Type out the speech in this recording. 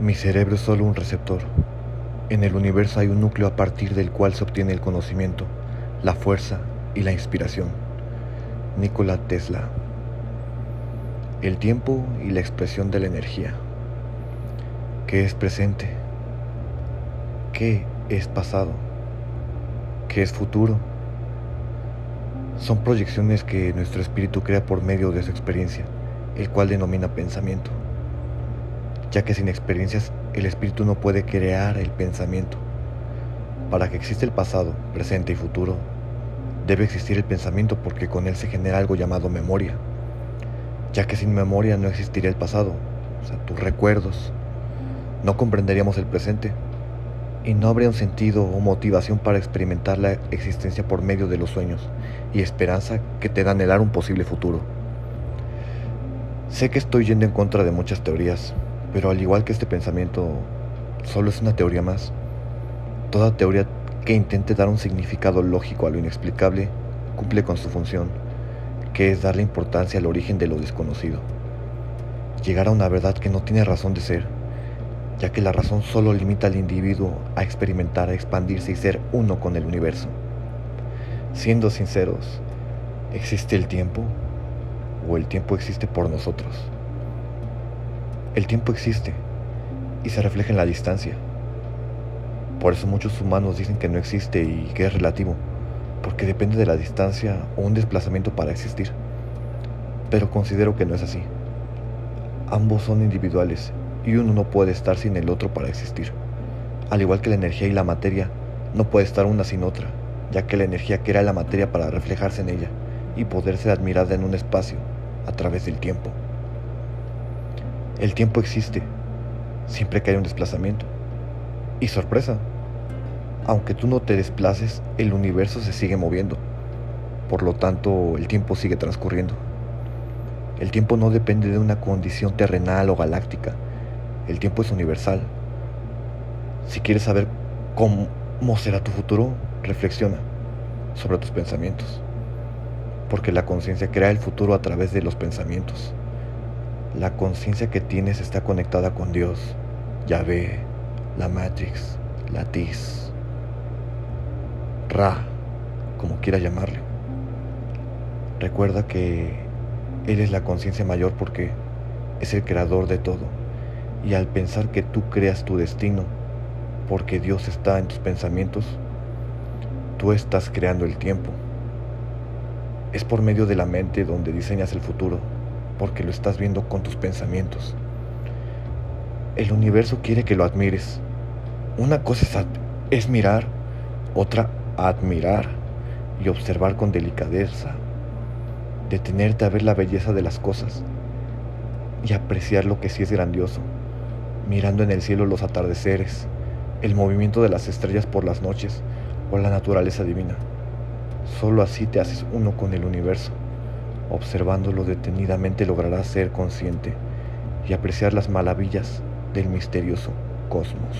Mi cerebro es solo un receptor. En el universo hay un núcleo a partir del cual se obtiene el conocimiento, la fuerza y la inspiración. Nikola Tesla. El tiempo y la expresión de la energía. ¿Qué es presente? ¿Qué es pasado? ¿Qué es futuro? Son proyecciones que nuestro espíritu crea por medio de su experiencia, el cual denomina pensamiento ya que sin experiencias el espíritu no puede crear el pensamiento. Para que exista el pasado, presente y futuro, debe existir el pensamiento porque con él se genera algo llamado memoria, ya que sin memoria no existiría el pasado, o sea, tus recuerdos, no comprenderíamos el presente y no habría un sentido o motivación para experimentar la existencia por medio de los sueños y esperanza que te dan el un posible futuro. Sé que estoy yendo en contra de muchas teorías, pero al igual que este pensamiento solo es una teoría más, toda teoría que intente dar un significado lógico a lo inexplicable cumple con su función, que es darle importancia al origen de lo desconocido. Llegar a una verdad que no tiene razón de ser, ya que la razón solo limita al individuo a experimentar, a expandirse y ser uno con el universo. Siendo sinceros, ¿existe el tiempo o el tiempo existe por nosotros? El tiempo existe y se refleja en la distancia. Por eso muchos humanos dicen que no existe y que es relativo, porque depende de la distancia o un desplazamiento para existir. Pero considero que no es así. Ambos son individuales y uno no puede estar sin el otro para existir. Al igual que la energía y la materia, no puede estar una sin otra, ya que la energía crea la materia para reflejarse en ella y poder ser admirada en un espacio a través del tiempo. El tiempo existe, siempre que hay un desplazamiento. Y sorpresa, aunque tú no te desplaces, el universo se sigue moviendo. Por lo tanto, el tiempo sigue transcurriendo. El tiempo no depende de una condición terrenal o galáctica. El tiempo es universal. Si quieres saber cómo será tu futuro, reflexiona sobre tus pensamientos. Porque la conciencia crea el futuro a través de los pensamientos. La conciencia que tienes está conectada con Dios, Yahvé, la Matrix, la Tis, Ra, como quieras llamarle. Recuerda que Él es la conciencia mayor porque es el creador de todo. Y al pensar que tú creas tu destino, porque Dios está en tus pensamientos, tú estás creando el tiempo. Es por medio de la mente donde diseñas el futuro porque lo estás viendo con tus pensamientos. El universo quiere que lo admires. Una cosa es, mirar, otra admirar y observar con delicadeza, detenerte a ver la belleza de las cosas y apreciar lo que sí es grandioso, mirando en el cielo los atardeceres, el movimiento de las estrellas por las noches o la naturaleza divina. Solo así te haces uno con el universo. Observándolo detenidamente lograrás ser consciente y apreciar las maravillas del misterioso cosmos.